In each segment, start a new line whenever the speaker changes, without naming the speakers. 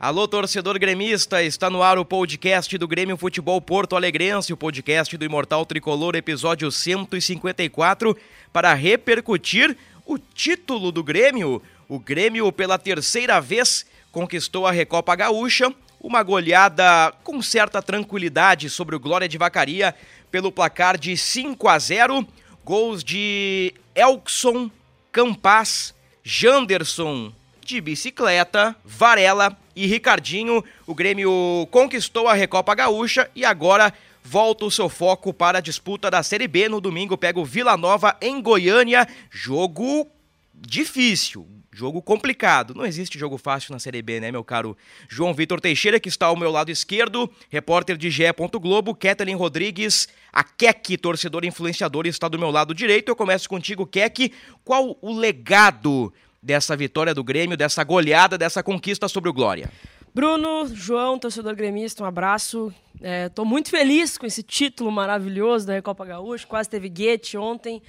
Alô, torcedor gremista, está no ar o podcast do Grêmio Futebol Porto Alegrense, o podcast do Imortal Tricolor, episódio 154, para repercutir o título do Grêmio. O Grêmio, pela terceira vez, conquistou a Recopa Gaúcha, uma goleada com certa tranquilidade sobre o Glória de Vacaria, pelo placar de 5 a 0, gols de Elkson, Campas, Janderson, de bicicleta, Varela e Ricardinho. O Grêmio conquistou a Recopa Gaúcha e agora volta o seu foco para a disputa da Série B. No domingo pega o Vila Nova em Goiânia. Jogo difícil, jogo complicado. Não existe jogo fácil na Série B, né, meu caro João Vitor Teixeira, que está ao meu lado esquerdo, repórter de GE. Globo, Kathleen Rodrigues, a Keck, torcedor influenciador, está do meu lado direito. Eu começo contigo, Keck. Qual o legado dessa vitória do Grêmio, dessa goleada, dessa conquista sobre o Glória.
Bruno, João, torcedor gremista, um abraço. Estou é, muito feliz com esse título maravilhoso da Recopa Gaúcha, quase teve guete ontem.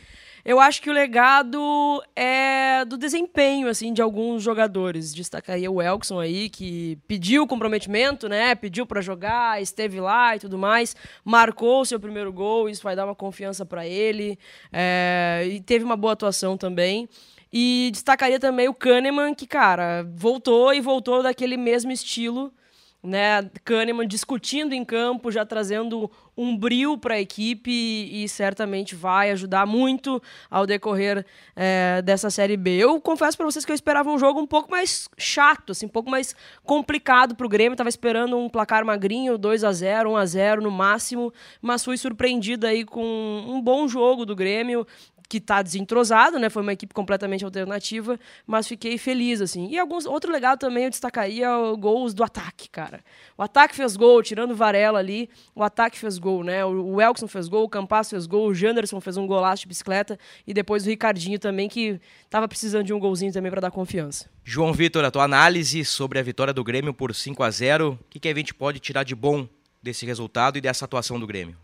Eu acho que o legado é do desempenho assim de alguns jogadores. Destacaria o Elkson aí, que pediu comprometimento, né? Pediu para jogar, esteve lá e tudo mais, marcou o seu primeiro gol, isso vai dar uma confiança para ele. É, e teve uma boa atuação também. E destacaria também o Kahneman, que, cara, voltou e voltou daquele mesmo estilo, né? Kahneman discutindo em campo, já trazendo um brilho para a equipe e, certamente vai ajudar muito ao decorrer é, dessa Série B. Eu confesso para vocês que eu esperava um jogo um pouco mais chato, assim, um pouco mais complicado para o Grêmio. Estava esperando um placar magrinho, 2 a 0 1 a 0 no máximo, mas fui surpreendido aí com um bom jogo do Grêmio que está desentrosado, né? Foi uma equipe completamente alternativa, mas fiquei feliz, assim. E alguns outro legal também eu destacaria gols do ataque, cara. O ataque fez gol, tirando o Varela ali, o ataque fez gol, né? O Elkson fez gol, o Campas fez gol, o Janderson fez um golaço de bicicleta e depois o Ricardinho também, que estava precisando de um golzinho também para dar confiança.
João Vitor, a tua análise sobre a vitória do Grêmio por 5 a 0 o que, que a gente pode tirar de bom desse resultado e dessa atuação do Grêmio?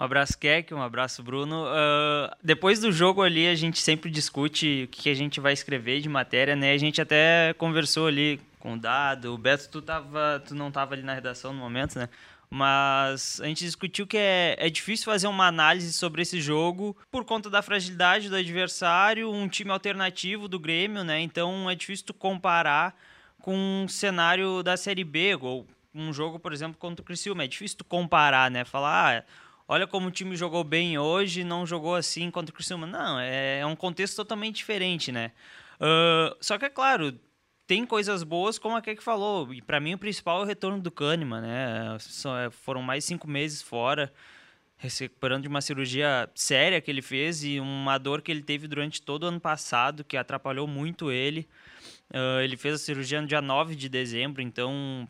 Um abraço, Keck, um abraço, Bruno. Uh, depois do jogo ali, a gente sempre discute o que a gente vai escrever de matéria, né? A gente até conversou ali com o Dado, o Beto, tu, tava, tu não estava ali na redação no momento, né? Mas a gente discutiu que é, é difícil fazer uma análise sobre esse jogo por conta da fragilidade do adversário, um time alternativo do Grêmio, né? Então é difícil tu comparar com um cenário da Série B, ou um jogo, por exemplo, contra o Criciúma. É difícil tu comparar, né? Falar, ah, olha como o time jogou bem hoje, não jogou assim contra o Criciúma. Não, é, é um contexto totalmente diferente, né? Uh, só que é claro, tem coisas boas, como a que falou. E para mim o principal é o retorno do Kahneman, né? É, foram mais cinco meses fora, recuperando de uma cirurgia séria que ele fez e uma dor que ele teve durante todo o ano passado, que atrapalhou muito ele. Uh, ele fez a cirurgia no dia 9 de dezembro, então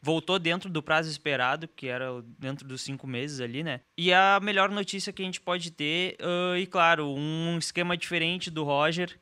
Voltou dentro do prazo esperado, que era dentro dos cinco meses ali, né? E a melhor notícia que a gente pode ter, uh, e claro, um esquema diferente do Roger,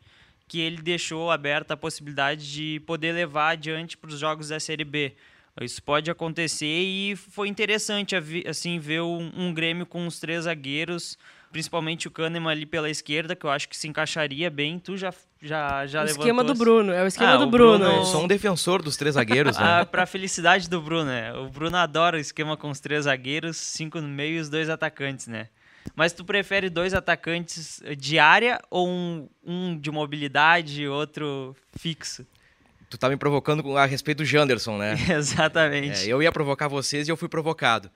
que ele deixou aberta a possibilidade de poder levar adiante para os jogos da Série B. Isso pode acontecer e foi interessante assim ver um, um Grêmio com os três zagueiros principalmente o Kahneman ali pela esquerda, que eu acho que se encaixaria bem. Tu já já já
o esquema do Bruno, é o esquema
ah,
do Bruno. Bruno
eu sou um defensor dos três zagueiros, né?
ah, pra felicidade do Bruno, né? O Bruno adora o esquema com os três zagueiros, cinco no meio e os dois atacantes, né? Mas tu prefere dois atacantes de área ou um, um de mobilidade e outro fixo?
Tu tá me provocando a respeito do Janderson, né?
Exatamente.
É, eu ia provocar vocês e eu fui provocado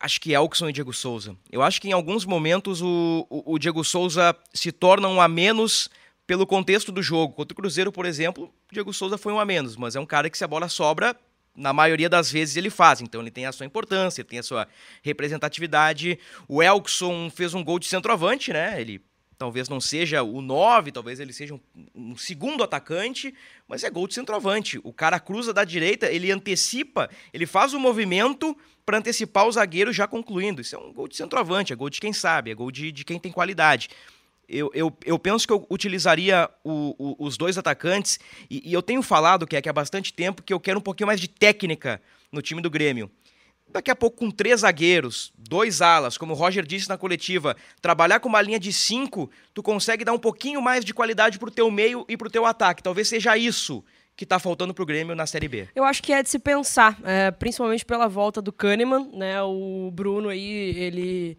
acho que Elkson e Diego Souza. Eu acho que em alguns momentos o, o, o Diego Souza se torna um a menos pelo contexto do jogo. Contra o Cruzeiro, por exemplo, o Diego Souza foi um a menos, mas é um cara que se a bola sobra, na maioria das vezes ele faz. Então ele tem a sua importância, ele tem a sua representatividade. O Elkson fez um gol de centroavante, né? Ele talvez não seja o 9, talvez ele seja um, um, segundo atacante, mas é gol de centroavante. O cara cruza da direita, ele antecipa, ele faz o movimento para antecipar o zagueiro já concluindo. Isso é um gol de centroavante, é gol de quem sabe, é gol de, de quem tem qualidade eu, eu, eu penso que eu utilizaria o, o, os dois atacantes, e, e, eu tenho falado, que é que há bastante tempo, que eu quero um pouquinho mais de técnica no time do Grêmio. Daqui a pouco, com três zagueiros, dois alas, como o Roger disse na coletiva, trabalhar com uma linha de cinco, tu consegue dar um pouquinho mais de qualidade pro teu meio e pro teu ataque. Talvez seja isso que está faltando para o Grêmio na Série B?
Eu acho que é de se pensar, é, principalmente pela volta do Kahneman, né? O Bruno aí, ele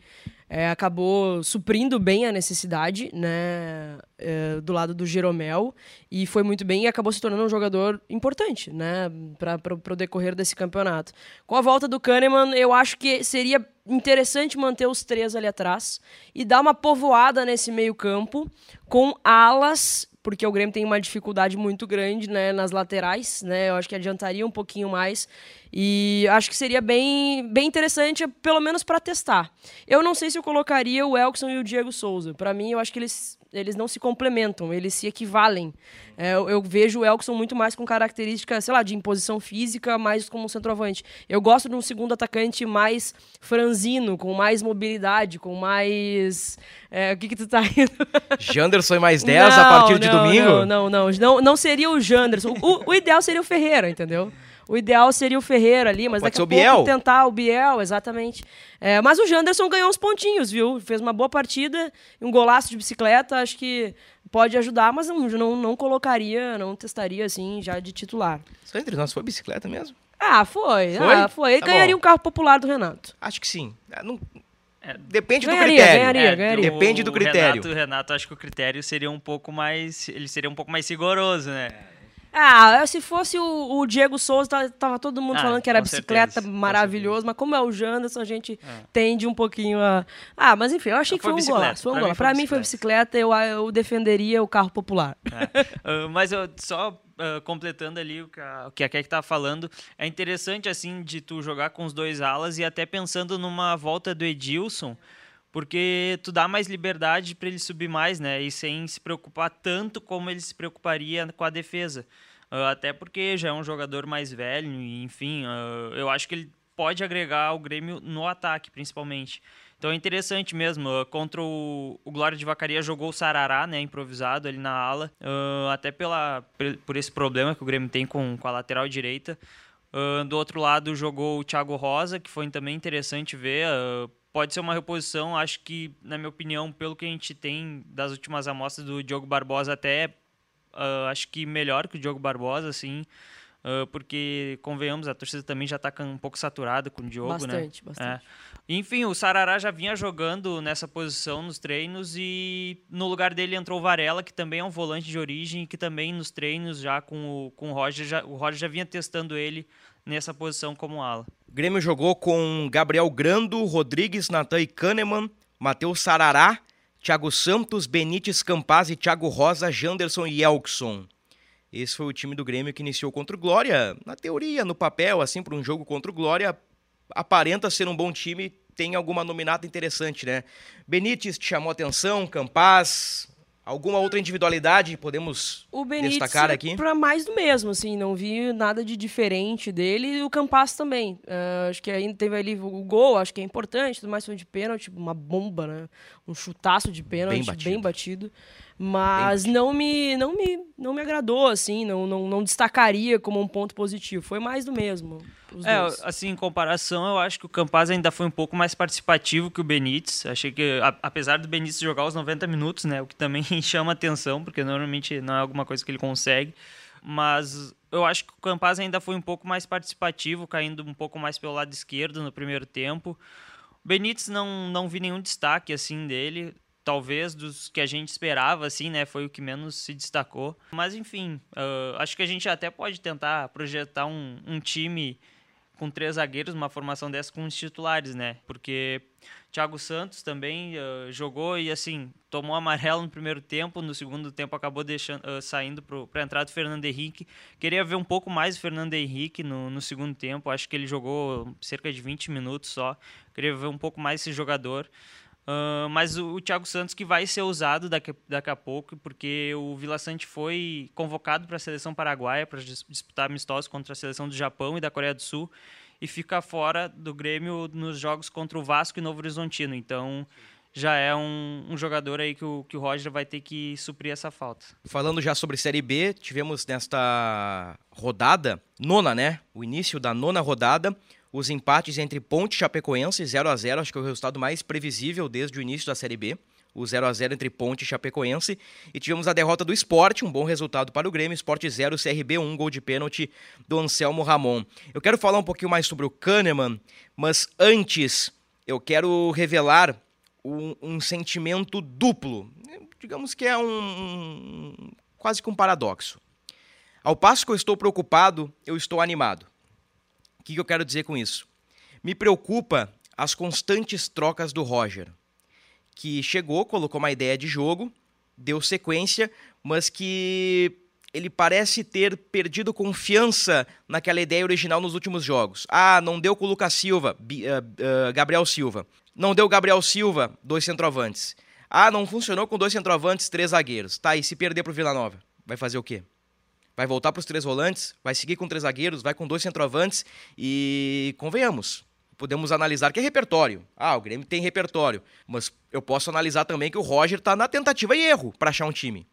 é, acabou suprindo bem a necessidade né, é, do lado do Jeromel e foi muito bem e acabou se tornando um jogador importante né, para o decorrer desse campeonato. Com a volta do Kahneman, eu acho que seria interessante manter os três ali atrás e dar uma povoada nesse meio campo com alas porque o Grêmio tem uma dificuldade muito grande né, nas laterais, né? Eu acho que adiantaria um pouquinho mais. E acho que seria bem, bem interessante, pelo menos para testar. Eu não sei se eu colocaria o Elkson e o Diego Souza. Para mim, eu acho que eles eles não se complementam, eles se equivalem. É, eu, eu, vejo o Elkson muito mais com características, sei lá, de imposição física, mais como um centroavante. Eu gosto de um segundo atacante mais franzino, com mais mobilidade, com mais. É, o que, que tu tá indo?
Janderson e mais 10 não, a partir
não,
de domingo?
Não, não, não, não. Não seria o Janderson. O, o ideal seria o Ferreira, entendeu? O ideal seria o Ferreira ali, mas Pode daqui a pouco Biel. tentar o Biel, exatamente. É, mas o Janderson ganhou uns pontinhos, viu? Fez uma boa partida, um golaço de bicicleta, acho que pode ajudar, mas não, não, não colocaria, não testaria assim já de titular.
Só entre nós foi bicicleta mesmo?
Ah, foi. Foi? Ah, foi. Ele tá ganharia bom. um carro popular do Renato.
Acho que sim. Ah, não, é, depende ganharia, do critério. Ganharia, ganharia. Depende do critério.
O Renato, Renato, acho que o critério seria um pouco mais. Ele seria um pouco mais rigoroso, né?
Ah, se fosse o, o Diego Souza, tava todo mundo ah, falando que era bicicleta certeza, maravilhoso, mas como é o Janderson, a gente é. tende um pouquinho a. Ah, mas enfim, eu achei que foi, um golaço. Foi um golaço. Pra mim foi bicicleta, eu, eu defenderia o carro popular.
É. Uh, mas eu só uh, completando ali o que a, o que a Keck tava falando, é interessante assim de tu jogar com os dois alas e até pensando numa volta do Edilson porque tu dá mais liberdade para ele subir mais, né? E sem se preocupar tanto como ele se preocuparia com a defesa. Uh, até porque já é um jogador mais velho, e enfim, uh, eu acho que ele pode agregar ao Grêmio no ataque, principalmente. Então é interessante mesmo. Uh, contra o, o Glória de Vacaria jogou o Sarará, né, improvisado ali na ala, até pela, por esse problema que o Grêmio tem com, com a lateral direita. do outro lado jogou o Thiago Rosa, que foi também interessante ver pode ser uma reposição, acho que, na minha opinião, pelo que a gente tem das últimas amostras do Diogo Barbosa, até uh, acho que melhor que o Diogo Barbosa, assim, uh, porque, convenhamos, a torcida também já está um pouco saturada com o Diogo,
bastante,
né?
Bastante, bastante.
É. Enfim, o Sarará já vinha jogando nessa posição nos treinos e no lugar dele entrou o Varela, que também é um volante de origem, que também nos treinos já com o, com o Roger, já, o Roger já vinha testando ele nessa posição como ala.
O Grêmio jogou com Gabriel Grando, Rodrigues, Natan e Kahneman, Matheus Sarará, Thiago Santos, Benítez Campaz e Thiago Rosa, Janderson e Elkson. Esse foi o time do Grêmio que iniciou contra o Glória. Na teoria, no papel, assim, para um jogo contra o Glória, aparenta ser um bom time, tem alguma nominata interessante, né? Benítez te chamou atenção, Campaz, Alguma outra individualidade podemos o Benítez destacar aqui?
para mais do mesmo, assim, não vi nada de diferente dele. E o Campas também. Uh, acho que ainda teve ali o gol, acho que é importante, tudo mais foi de pênalti, uma bomba, né? Um chutaço de pênalti, bem batido. Bem batido. Mas não me, não me, não me agradou, assim, não, não, não destacaria como um ponto positivo. Foi mais do mesmo.
É, dois. assim, em comparação, eu acho que o Campaz ainda foi um pouco mais participativo que o Benítez. Achei que, a, apesar do Benítez jogar os 90 minutos, né, o que também chama atenção, porque normalmente não é alguma coisa que ele consegue, mas eu acho que o Campaz ainda foi um pouco mais participativo, caindo um pouco mais pelo lado esquerdo no primeiro tempo. O Benítez não, não vi nenhum destaque assim dele talvez dos que a gente esperava, assim, né? Foi o que menos se destacou. Mas enfim, uh, acho que a gente até pode tentar projetar um, um time com três zagueiros, uma formação dessa com os titulares, né? Porque Thiago Santos também uh, jogou e assim tomou amarelo no primeiro tempo, no segundo tempo acabou deixando uh, saindo para a entrada do Fernando Henrique. Queria ver um pouco mais o Fernando Henrique no, no segundo tempo. Acho que ele jogou cerca de 20 minutos só. Queria ver um pouco mais esse jogador. Uh, mas o, o, Thiago Santos que vai ser usado daqui, daqui a pouco, porque o Vila Sante foi convocado para a seleção paraguaia para disputar amistosos contra a seleção do Japão e da Coreia do Sul e fica fora do Grêmio nos jogos contra o Vasco e Novo Horizontino. Então já é um, um, jogador aí que o, que o Roger vai ter que suprir essa falta.
Falando já sobre Série B, tivemos nesta rodada, nona, né? O início da nona rodada, os empates entre Ponte e Chapecoense, 0 a 0 acho que é o resultado mais previsível desde o início da Série B. O 0 a 0 entre Ponte e Chapecoense. E tivemos a derrota do Esporte, um bom resultado para o Grêmio. Esporte 0, CRB 1, gol de pênalti do Anselmo Ramon. Eu quero falar um pouquinho mais sobre o Kahneman, mas antes eu quero revelar um, um sentimento duplo. Digamos que é um, um quase que um paradoxo. Ao passo que eu estou preocupado, eu estou animado. O que eu quero dizer com isso? Me preocupa as constantes trocas do Roger, que chegou, colocou uma ideia de jogo, deu sequência, mas que ele parece ter perdido confiança naquela ideia original nos últimos jogos. Ah, não deu com o Lucas Silva, uh, uh, Gabriel Silva. Não deu Gabriel Silva, dois centroavantes. Ah, não funcionou com dois centroavantes, três zagueiros. Tá, e se perder pro Vila Nova? Vai fazer o quê? Vai voltar para os três volantes, vai seguir com três zagueiros, vai com dois centroavantes e convenhamos, podemos analisar que é repertório. Ah, o Grêmio tem repertório, mas eu posso analisar também que o Roger está na tentativa e erro para achar um time.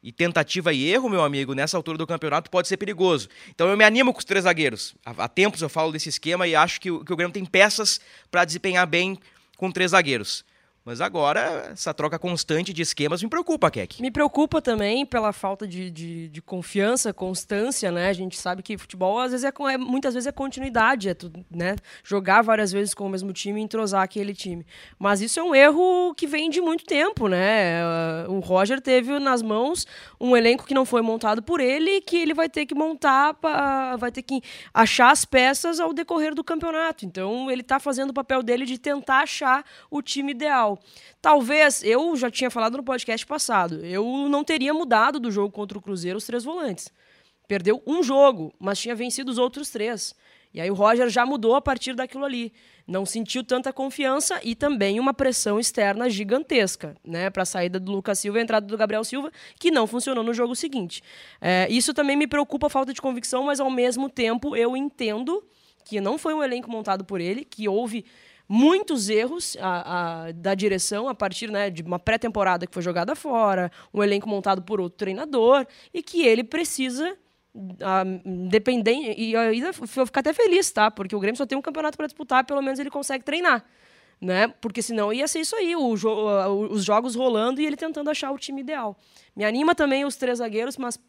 E tentativa e erro, meu amigo, nessa altura do campeonato pode ser perigoso. Então eu me animo com os três zagueiros. Há, tempos eu falo desse esquema e acho que o Grêmio tem peças para desempenhar bem com três zagueiros. Mas agora, essa troca constante de esquemas me preocupa, Keck.
Me preocupa também pela falta de, de, de, confiança, constância, né? A gente sabe que futebol, às vezes, é, é, muitas vezes é continuidade, é tudo, né? Jogar várias vezes com o mesmo time e entrosar aquele time. Mas isso é um erro que vem de muito tempo, né? O Roger teve nas mãos um elenco que não foi montado por ele que ele vai ter que montar, pra, vai ter que achar as peças ao decorrer do campeonato. Então, ele está fazendo o papel dele de tentar achar o time ideal. Talvez, eu já tinha falado no podcast passado, eu não teria mudado do jogo contra o Cruzeiro os três volantes. Perdeu um jogo, mas tinha vencido os outros três. E aí o Roger já mudou a partir daquilo ali. Não sentiu tanta confiança e também uma pressão externa gigantesca, né? Para a saída do Lucas Silva e a entrada do Gabriel Silva, que não funcionou no jogo seguinte. É, isso também me preocupa a falta de convicção, mas ao mesmo tempo eu entendo que não foi um elenco montado por ele, que houve muitos erros a, a, da direção a partir né, de uma pré-temporada que foi jogada fora, um elenco montado por outro treinador, e que ele precisa. Uh, dependente e ainda vou ficar até feliz, tá? Porque o Grêmio só tem um campeonato para disputar, pelo menos ele consegue treinar, né? Porque senão ia ser isso aí, jo os jogos rolando e ele tentando achar o time ideal. Me anima também os três zagueiros, mas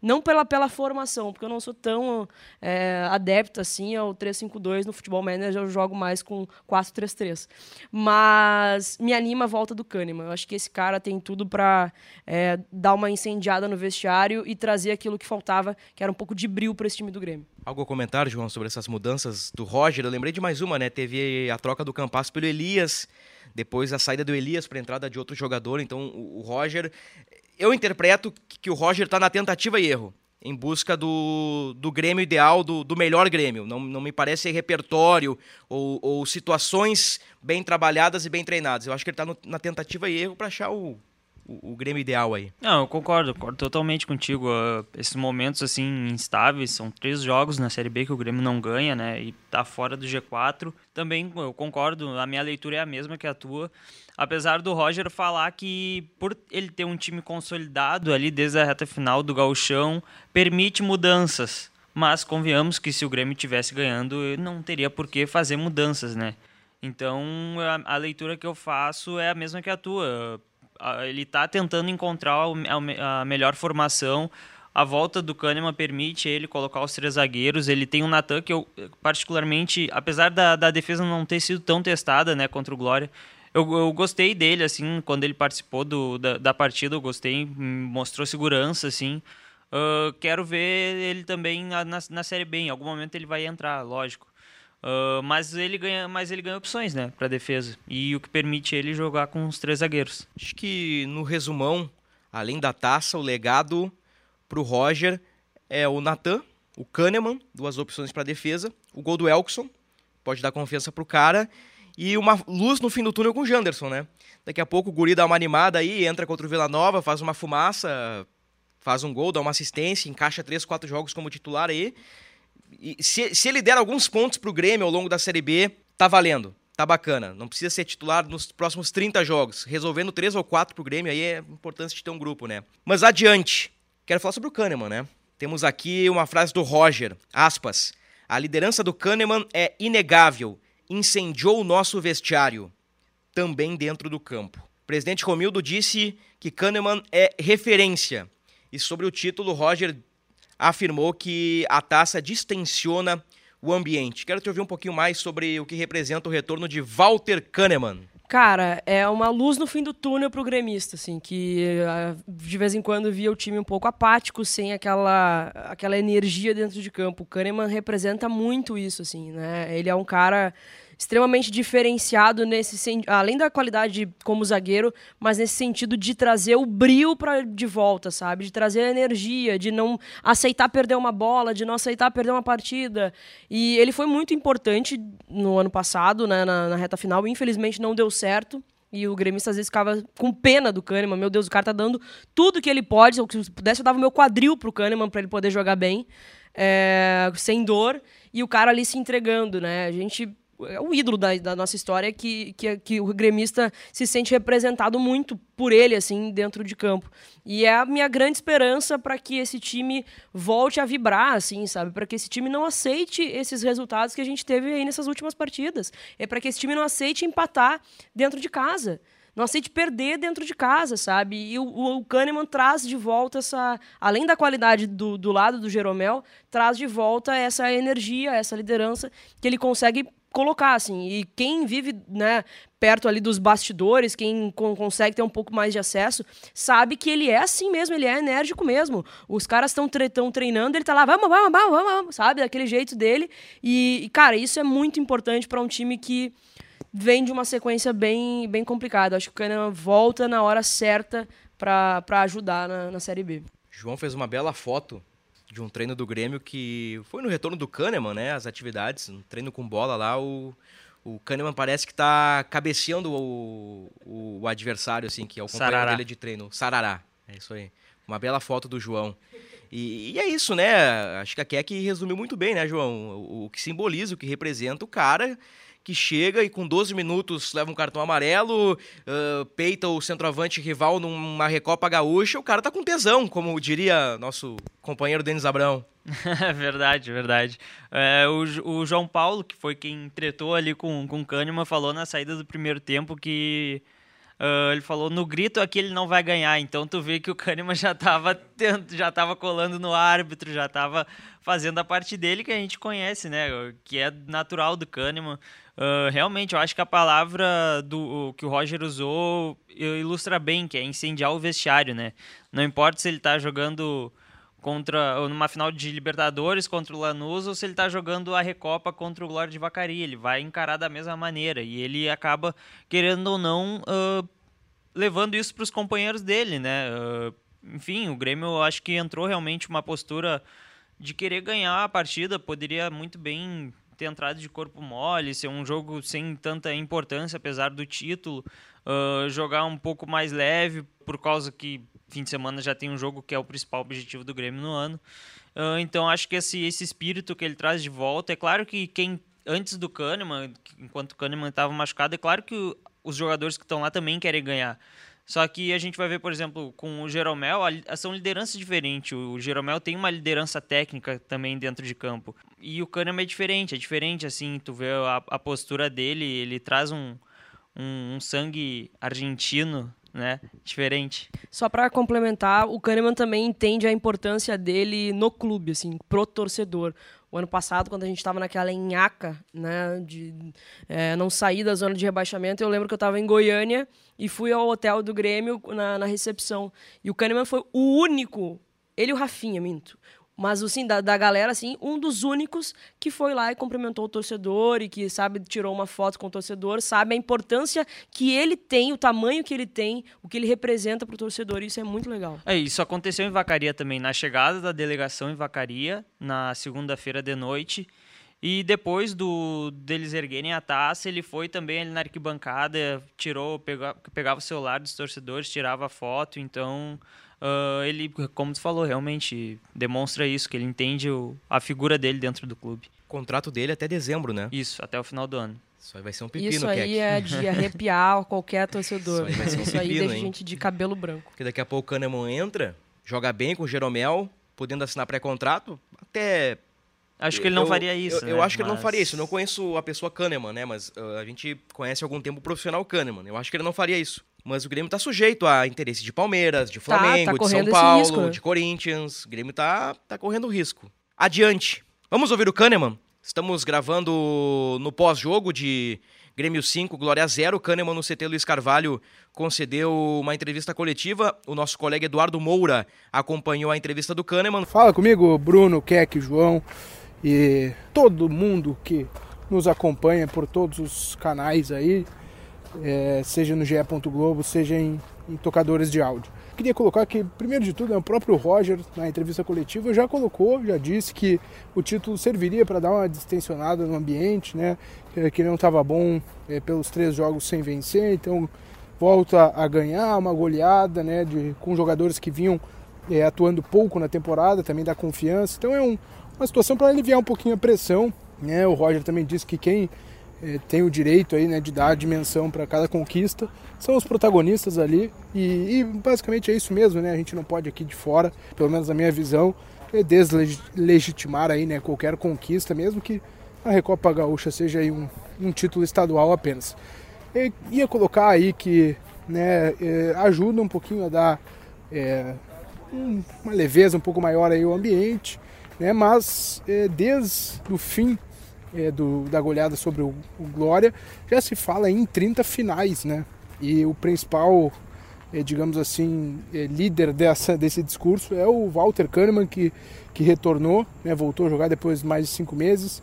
não pela, pela formação, porque eu não sou tão é, adepto assim ao 3-5-2 no futebol manager, eu jogo mais com 4-3-3. Mas me anima a volta do Kahneman. Eu acho que esse cara tem tudo para é, dar uma incendiada no vestiário e trazer aquilo que faltava, que era um pouco de brilho para esse time do Grêmio.
Algo a comentar, João, sobre essas mudanças do Roger? Eu lembrei de mais uma, né? Teve a troca do Campas pelo Elias depois a saída do Elias para a entrada de outro jogador. Então o Roger eu interpreto que o Roger está na tentativa e erro, em busca do, do Grêmio ideal, do, do melhor Grêmio. Não, não me parece repertório ou, ou situações bem trabalhadas e bem treinadas. Eu acho que ele está na tentativa e erro para achar o, o, o, Grêmio ideal aí.
Não, eu concordo, concordo totalmente contigo. Uh, esses momentos assim instáveis, são três jogos na Série B que o Grêmio não ganha, né? E tá fora do G4. Também eu concordo, a minha leitura é a mesma que a tua. Apesar do Roger falar que por ele ter um time consolidado ali desde a reta final do gauchão, permite mudanças. Mas convenhamos que se o Grêmio tivesse ganhando, não teria por que fazer mudanças, né? Então, a, a, leitura que eu faço é a mesma que a tua ele está tentando encontrar a melhor formação. A volta do Kahneman permite ele colocar os três zagueiros. Ele tem um Natan que eu, particularmente, apesar da, da defesa não ter sido tão testada né, contra o Glória, eu, eu gostei dele, assim, quando ele participou do, da, da partida, eu gostei, mostrou segurança, assim. Uh, quero ver ele também na, na, Série B, em algum momento ele vai entrar, lógico. Uh, mas ele ganha, mas ele ganha opções, né, para defesa e o que permite ele jogar com os três zagueiros.
Acho que no resumão, além da taça, o legado para o Roger é o Natan, o Kahneman, duas opções para defesa, o gol do Elkson, pode dar confiança pro cara e uma luz no fim do túnel com o Janderson, né? Daqui a pouco o Guri dá uma animada aí, entra contra o Vila Nova, faz uma fumaça, faz um gol, dá uma assistência, encaixa três, quatro jogos como titular aí e se, se ele der alguns pontos pro Grêmio ao longo da Série B, tá valendo. Tá bacana. Não precisa ser titular nos próximos 30 jogos. Resolvendo três ou quatro pro Grêmio, aí é importante de ter um grupo, né? Mas adiante. Quero falar sobre o Kahneman, né? Temos aqui uma frase do Roger, aspas. A liderança do Kahneman é inegável. Incendiou o nosso vestiário. Também dentro do campo. O presidente Romildo disse que Kahneman é referência. E sobre o título, Roger afirmou que a taça distensiona o ambiente. Quero te ouvir um pouquinho mais sobre o que representa o retorno de Walter Kahneman.
Cara, é uma luz no fim do túnel pro gremista, assim, que ah, de vez em quando via o time um pouco apático, sem aquela, aquela energia dentro de campo. O Kahneman representa muito isso, assim, né? Ele é um cara extremamente diferenciado nesse além da qualidade como zagueiro, mas nesse sentido de trazer o brilho para de volta, sabe? De trazer a energia, de não aceitar perder uma bola, de não aceitar perder uma partida. E ele foi muito importante no ano passado, né, na, na reta final. Infelizmente não deu certo. E o gremista às vezes ficava com pena do Kahneman. Meu Deus, o cara tá dando tudo que ele pode. Se eu pudesse, eu dava o meu quadril pro Kahneman para ele poder jogar bem, é, sem dor. E o cara ali se entregando, né? A gente é o ídolo da, da nossa história que, que, que, o gremista se sente representado muito por ele, assim, dentro de campo. E é a minha grande esperança para que esse time volte a vibrar, assim, sabe? Para que esse time não aceite esses resultados que a gente teve aí nessas últimas partidas. É para que esse time não aceite empatar dentro de casa não aceite perder dentro de casa, sabe? E o, o Kahneman traz de volta essa. Além da qualidade do, do lado do Jeromel, traz de volta essa energia, essa liderança que ele consegue colocar, assim. E quem vive, né, perto ali dos bastidores, quem consegue ter um pouco mais de acesso, sabe que ele é assim mesmo, ele é enérgico mesmo. Os caras estão tre treinando, ele tá lá, vamos, vamos, vamos, vamos, sabe? Daquele jeito dele. E, e cara, isso é muito importante para um time que vem de uma sequência bem, bem complicada. Acho que o Kahneman volta na hora certa para ajudar na, na Série B.
João fez uma bela foto de um treino do Grêmio que foi no retorno do Kahneman, né? As atividades, um treino com bola lá, o, o Kahneman parece que está cabeceando o, o, o, adversário, assim, que é o companheiro Sarará. dele de treino. Sarará. É isso aí. Uma bela foto do João. E, e é isso, né? Acho que a Keck resumiu muito bem, né, João? O, o que simboliza, o que representa o cara que chega e com 12 minutos leva um cartão amarelo, uh, peita o centroavante rival numa Recopa Gaúcha, o cara tá com tesão, como diria nosso companheiro Denis Abrão.
verdade, verdade. É, o, o, João Paulo, que foi quem tretou ali com, com o Kahneman, falou na saída do primeiro tempo que Uh, ele falou, no grito aqui ele não vai ganhar. Então tu vê que o Kahneman já estava já tava colando no árbitro, já estava fazendo a parte dele que a gente conhece, né? Que é natural do Kahneman. Uh, realmente, eu acho que a palavra do que o Roger usou ilustra bem, que é incendiar o vestiário, né? Não importa se ele está jogando contra numa final de Libertadores contra o Lanús ou se ele está jogando a Recopa contra o Glória de Vacaria. Ele vai encarar da mesma maneira e ele acaba, querendo ou não, uh, levando isso para os companheiros dele, né? Uh, enfim, o Grêmio eu acho que entrou realmente uma postura de querer ganhar a partida, poderia muito bem ter entrado de corpo mole, ser um jogo sem tanta importância, apesar do título, uh, jogar um pouco mais leve, por causa que fim de semana já tem um jogo que é o principal objetivo do Grêmio no ano. Uh, então acho que esse, esse espírito que ele traz de volta, é claro que quem antes do Kahneman, enquanto o Kahneman estava machucado, é claro que os jogadores que estão lá também querem ganhar. Só que a gente vai ver, por exemplo, com o Jeromel, são lideranças diferentes. O Jeromel tem uma liderança técnica também dentro de campo. E o Kahneman é diferente, é diferente, assim, tu vê a, a postura dele, ele traz um, um, um sangue argentino né? Diferente.
Só para complementar, o Kahneman também entende a importância dele no clube, assim, pro torcedor. O ano passado, quando a gente estava naquela enhaca, né, de é, não sair da zona de rebaixamento, eu lembro que eu estava em Goiânia e fui ao hotel do Grêmio na, na recepção. E o Kahneman foi o único, ele e o Rafinha, minto, Mas, assim, da, da galera, assim, um dos únicos que foi lá e cumprimentou o torcedor e que, sabe, tirou uma foto com o torcedor, sabe a importância que ele tem, o tamanho que ele tem, o que ele representa para o torcedor. Isso é muito legal.
É, isso aconteceu em Vacaria também, na chegada da delegação em Vacaria, na segunda-feira de noite. E depois do deles erguerem a taça, ele foi também ali na arquibancada, tirou, pegava, pegava o celular dos torcedores, tirava foto. Então, uh, ele, como tu falou, realmente demonstra isso, que ele entende o, a figura dele dentro do clube.
O contrato dele é até dezembro, né?
Isso, até o final do ano.
Isso aí vai ser um pepino,
Isso aí
Keck.
é de arrepiar qualquer torcedor.
Isso aí vai ser um
Isso aí
pepino,
deixa
hein?
gente de cabelo branco.
Porque daqui a pouco o Kahneman entra, joga bem com o Jeromel, podendo assinar pré-contrato, até
Acho que ele não
eu-
faria isso.
Eu, eu
né?
acho que ele não
Mas-
faria isso. Eu não conheço a pessoa Kahneman, né? Mas uh, a gente conhece há algum tempo o profissional Kahneman. Eu acho que ele não faria isso. Mas o Grêmio tá sujeito a interesse de Palmeiras, de
Tá, tá
Flamengo, de São Paulo,
risco,
de Corinthians. O Grêmio tá, tá correndo risco. Adiante. Vamos ouvir o Kahneman? Estamos gravando no pós-jogo de Grêmio 5, Glória 0. O Kahneman no CT Luiz Carvalho concedeu uma entrevista coletiva. O nosso colega Eduardo Moura acompanhou a entrevista do Kahneman.
Fala comigo, Bruno, Keck, João e todo mundo que nos acompanha por todos os canais aí, é, seja no GE. Globo, seja em, em tocadores de áudio. Queria colocar que, primeiro de tudo, né, o próprio Roger, na entrevista coletiva, já colocou, já disse que o título serviria para dar uma distensionada no ambiente, né, que- que não estava bom é, pelos três jogos sem vencer, então volta a ganhar uma goleada né, de, com jogadores que vinham é, atuando pouco na temporada, também dá confiança. Então é um- uma situação para aliviar um pouquinho a pressão. Né? O Roger também disse que quem é, tem o direito aí, né, de dar a dimensão para cada conquista são os protagonistas ali. E, e basicamente é isso mesmo, né? A gente não pode aqui de fora, pelo menos na minha visão, é, deslegitimar aí, né, qualquer conquista, mesmo que a Recopa Gaúcha seja aí um, um título estadual apenas. Ia colocar aí que né, é, ajuda um pouquinho a dar é, um- uma leveza um pouco maior aí ao ambiente, né, mas é, desde o fim é, do, da goleada sobre o, o Glória já se fala em 30 finais, né? E o principal, é, digamos assim, é, líder dessa, desse discurso é o Walter Kahneman, que, que retornou, né, voltou a jogar depois de mais de cinco meses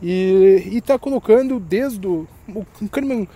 e está colocando desde o, o Kahneman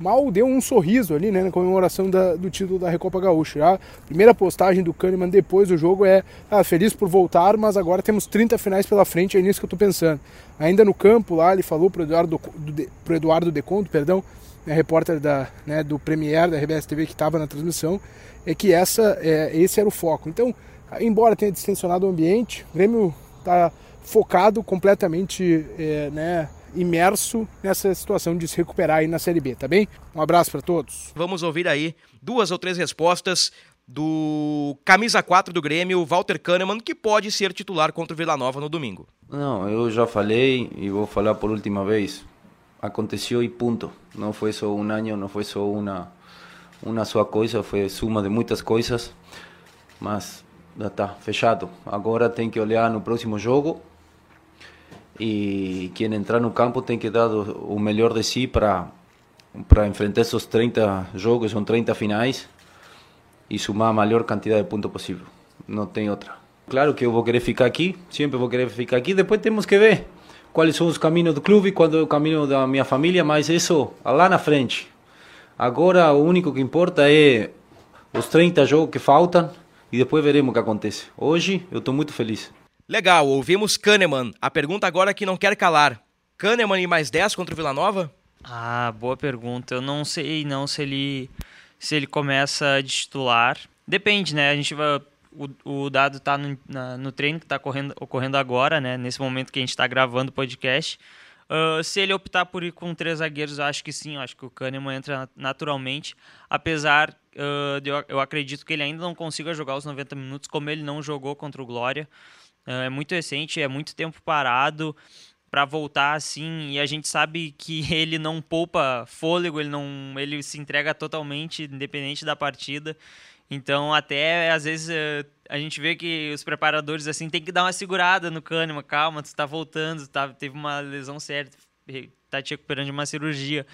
mal deu um sorriso ali, né, na comemoração da- do título da Recopa Gaúcha. A primeira postagem do Kahneman depois do jogo é ah, feliz por voltar, mas agora temos 30 finais pela frente, é nisso que eu estou pensando. Ainda no campo lá, ele falou pro Eduardo, do, de- pro Eduardo Deconto, perdão, né, repórter da, né, do Premier da RBS TV que estava na transmissão, é que essa, é, esse era o foco. Então, embora tenha distensionado o ambiente, o Grêmio está focado completamente, é, né, imerso nessa situação de se recuperar aí na Série B, tá bem? Um abraço para todos.
Vamos ouvir aí duas ou três respostas do camisa 4 do Grêmio, Walter Kahneman, que pode ser titular contra o Vila Nova no domingo.
Não, eu já falei e vou falar por última vez. Aconteceu e ponto. Não foi só um ano, não foi só uma uma só coisa, foi suma de muitas coisas. Mas já está fechado. Agora tem que olhar no próximo jogo e quem entrar no campo tem que dar o melhor de si para para enfrentar esses 30 jogos, são 30 finais e sumar a maior quantidade de pontos possível. Não tem outra. Claro que eu vou querer ficar aqui, sempre vou querer ficar aqui. Depois temos que ver quais são os caminhos do clube, qual é o caminho da minha família, mas isso lá na frente. Agora o único que importa é os 30 jogos que faltam e depois veremos o que acontece. Hoje eu estou muito feliz.
Legal, ouvimos Kahneman. A pergunta agora que não quer calar. Kahneman e mais 10 contra o Vila Nova?
Ah, boa pergunta. Eu não sei não se ele se ele começa de titular. Depende, né? A gente vai o, o dado tá no, no treino que está correndo, ocorrendo agora, né? Nesse momento que a gente está gravando o podcast. Ah, se ele optar por ir com três zagueiros, eu acho que sim. Eu acho que o Kahneman entra naturalmente. Apesar ah, de eu, eu acredito que ele ainda não consiga jogar os 90 minutos, como ele não jogou contra o Glória. Ah, é muito recente, é muito tempo parado para voltar assim e a gente sabe que ele não poupa fôlego, ele não ele se entrega totalmente independente da partida. Então até às vezes eh, a gente vê que os preparadores assim tem que dar uma segurada no Kahneman, calma, tu tá voltando, tá, teve uma lesão séria, tá te recuperando de uma cirurgia.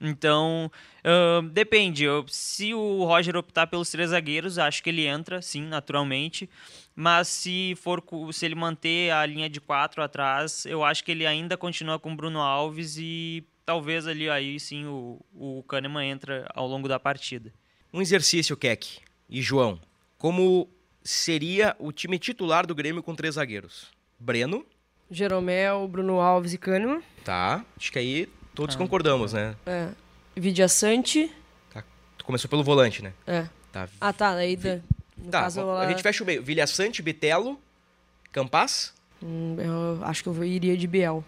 Então, ahn, depende. Eu- se o Roger optar pelos três zagueiros, acho que ele entra, sim, naturalmente. Mas se for se ele manter a linha de quatro atrás, eu acho que ele ainda continua com Bruno Alves e talvez ali aí sim o, o Kahneman entra ao longo da partida.
Um exercício, Keck e João. Como seria o time titular do Grêmio com três zagueiros? Breno,
Jeromel, Bruno Alves e Kahneman.
tá. Acho que aí
Ah.
todos concordamos, né?
É. Vidia Sante.
Tá. Tu começou pelo volante, né?
É.
Tá.
Ah, tá. Aí,
Tá,
caso,
a
ela-
gente fecha o meio. Vilha Sante, Bitelo, Campas,
Hum, eu acho que eu iria de Biel.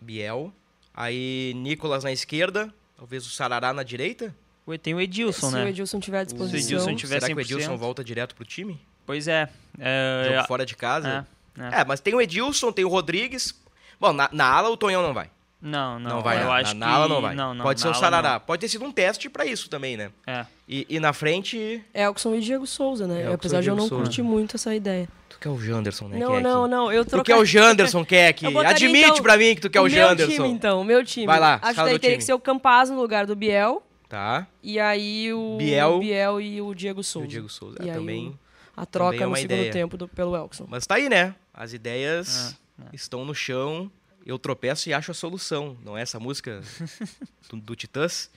Biel. Aí Nicolas na esquerda, talvez o Sarará na direita.
Ué, Tem o Edilson,
Se
né?
o Edilson tiver à disposição.
Edilson tiver
Será que o
100%?
Edilson volta direto pro time?
Pois é. é,
Jogo
é,
fora de casa?
é, é.
É, mas tem o Edilson, tem o Rodrigues. Bom, na, na ala o Tonhão não vai.
Não, não,
Não, vai,
eu
na,
acho
na
que
ala não vai.
Não, não,
Pode ser
na
o Sarará. Pode ter sido um teste pra isso também, né?
não. É.
E, e na frente,
Elkson e Diego Souza, né?
Elkson
Apesar
e
de eu não
Souza.
curtir muito essa ideia.
tu quer o Janderson, né,
não,
Keck?
não, não. Eu
Tu
trocar...
quer o Janderson, Keck. Admite
então,
pra mim que tu quer o,
meu
Janderson.
time, então. O meu time.
Vai lá,
Acho que daí teria que ser o Campaz no lugar do Biel.
Tá.
E aí o
Biel.
Biel e o Diego
E
Souza.
o Diego Souza.
E
É,
aí
também.
o- a troca
é
no
uma
segundo
ideia.
tempo do- pelo Elkson.
Mas tá aí, né? As ideias
É,
estão no chão. Eu tropeço e acho a solução. Não é essa música do, do Titãs?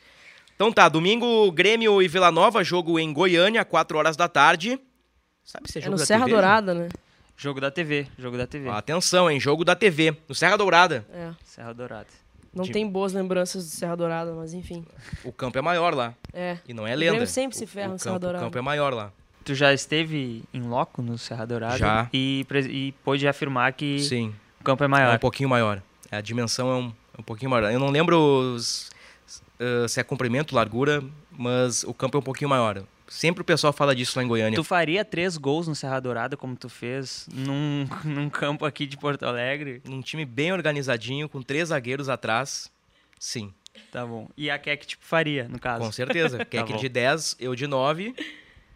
Então tá, domingo, Grêmio e Vila Nova, jogo em Goiânia, 4 horas da tarde. Sabe se é
É
jogo
no
da
Serra
TV?
Dourada, né?
Jogo da TV, jogo da TV.
Ó, atenção, hein? Jogo da TV, no Serra Dourada.
É.
Serra Dourada.
Não
Time.
tem boas lembranças do Serra Dourada, mas enfim.
O campo é maior lá.
É.
E não é
O
lenda.
Grêmio sempre se
O-
ferra
o
no Serra
campo, O
Dourada.
campo é maior lá.
Tu já esteve em loco no Serra Dourada?
Já.
E, e pôde afirmar que
Sim,
o campo é
é
maior.
um pouquinho maior. A dimensão é um, é um pouquinho maior. Eu não lembro os- uh, se é comprimento, largura, mas o campo é um pouquinho maior. Sempre o pessoal fala disso lá em Goiânia.
Tu faria três gols no Serra Dourada, como tu fez num, num campo aqui de Porto Alegre?
Num time bem organizadinho, com três zagueiros atrás, sim,
Tá bom. E a Keck, tipo, faria, no caso.
com certeza. Que
bom.
de 10, eu de 9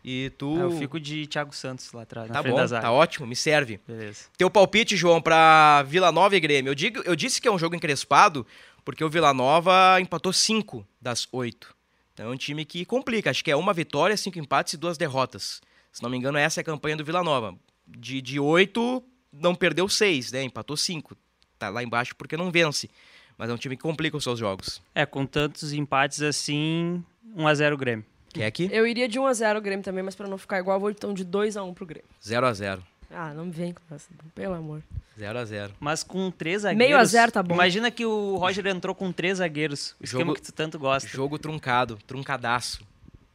e tu...
Ah, eu fico de Thiago Santos lá atrás,
Tá bom, tá ótimo, me serve.
Beleza.
Teu palpite, João, pra Vila Nova e Grêmio. Eu, digo, eu disse que é um jogo encrespado porque o Vila Nova empatou cinco das oito. Então é um time que complica. Acho que é uma vitória, cinco empates e duas derrotas. Se não me engano, essa é a campanha do Vila Nova. De, de oito, não perdeu seis, né? Empatou cinco. Tá lá embaixo porque não vence. Mas é um time que complica os seus jogos.
É, com tantos empates assim, 1x0 Grêmio.
Quer aqui?
Eu iria de 1x0 o Grêmio também, mas pra não ficar igual, eu vou então de 2x1 pro Grêmio.
0 a 0
Ah, não me vem com essa, pelo amor.
0 a 0
Mas com três zagueiros...
Meio a zero tá bom.
Imagina que o Roger entrou com três zagueiros. O esquema
Jogo-
que tu tanto gosta.
Jogo truncado, truncadaço.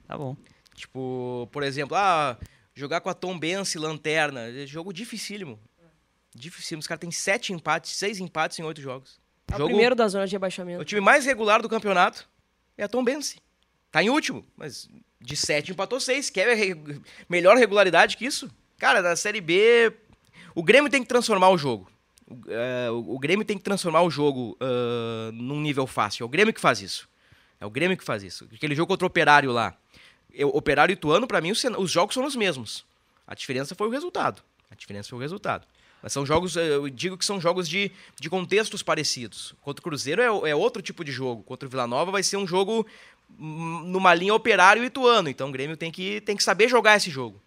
Tá bom.
Tipo, por exemplo, ah, jogar com a Tom Bense lanterna. é Jogo dificílimo. Dificílimo. Os caras têm sete empates, seis empates em oito jogos.
É o
Jogo-
primeiro da zona de rebaixamento.
O time mais regular do campeonato é a Tom Bense. Tá em último, mas de sete empatou seis. Quer re- melhor regularidade que isso? Cara, na Série B, o Grêmio tem que transformar o jogo. O, é, o- Grêmio tem que transformar o jogo ah, num nível fácil. É o Grêmio que faz isso. É o Grêmio que faz isso. Aquele jogo contra o Operário lá. Eu, Operário e Ituano, pra mim, os, os jogos são os mesmos. A diferença foi o resultado. A diferença foi o resultado. Mas são jogos, eh, eu digo que são jogos de, de contextos parecidos. Contra o Cruzeiro é, é outro tipo de jogo. Contra o Vila Nova vai ser um jogo numa linha Operário e Ituano. Então o Grêmio tem que, tem que saber jogar esse jogo.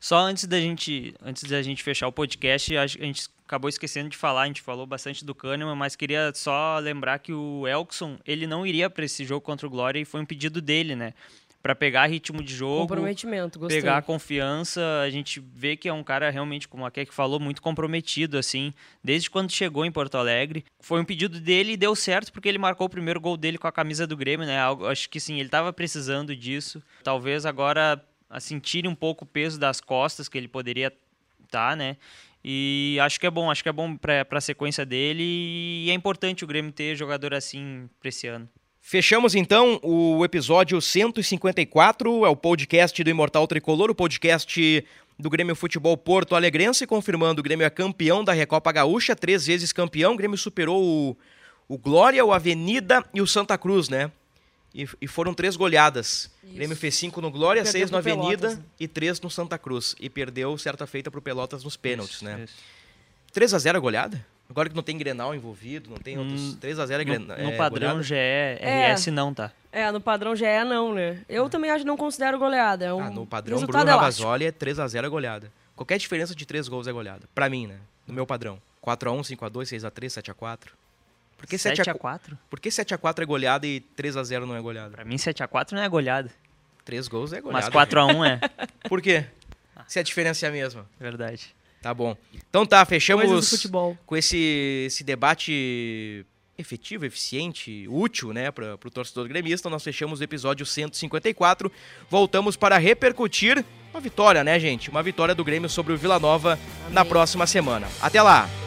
Só antes da gente, antes da gente fechar o podcast, a gente acabou esquecendo de falar, a gente falou bastante do Kahneman, mas queria só lembrar que o Elkson, ele não iria para esse jogo contra o Glória e foi um pedido dele, né? Para pegar ritmo de jogo,
Comprometimento, gostei.
pegar confiança, a gente vê que é um cara realmente, como a Keck falou, muito comprometido, assim, desde quando chegou em Porto Alegre. Foi um pedido dele e deu certo porque ele marcou o primeiro gol dele com a camisa do Grêmio, né? Algo, acho que sim, ele estava precisando disso. Talvez agora assim, tire um pouco o peso das costas que ele poderia estar, né? E acho que é bom, acho que é bom para a sequência dele e é importante o Grêmio ter jogador assim para esse ano.
Fechamos então o episódio 154, é o podcast do Imortal Tricolor, o podcast do Grêmio Futebol Porto Alegrense, confirmando o Grêmio é campeão da Recopa Gaúcha, três vezes campeão. O Grêmio superou o, o Glória, o Avenida e o Santa Cruz, né? E, e foram três goleadas. O Grêmio fez cinco no Glória,
Perdeu
seis no Avenida
Pelotas, né?
e três no Santa Cruz. E perdeu certa feita pro Pelotas nos pênaltis,
Isso,
né?
isso.
3 a 0 a goleada? Agora que não tem Grenal envolvido, não tem outros.
Hum,
3 a 0 é
No,
Grenal.
no
é
padrão
goleada?
GE,
É.
RS não, tá?
É, no padrão GE não, né? Eu também acho que não considero goleada. É um
Ah, no padrão Bruno. Ravazoli é 3x0 a goleada. Qualquer diferença de três gols é goleada. Pra mim, né? No meu padrão. 4x1, 5x2, 6x3, 7x4. Por que 7
7 a 4
Por que 7x4 é goleada e 3x0 não é goleada?
Pra mim, 7x4 não é goleada.
Três gols é goleada.
Mas 4x1 é.
Por quê? Se a diferença é a mesma.
Verdade.
Tá bom. Então tá, fechamos com esse, esse debate efetivo, eficiente, útil, né, para o torcedor gremista. Nós fechamos o episódio 154. Voltamos para repercutir uma vitória, né, gente? Uma vitória do Grêmio sobre o Vila Nova na próxima semana. Até lá!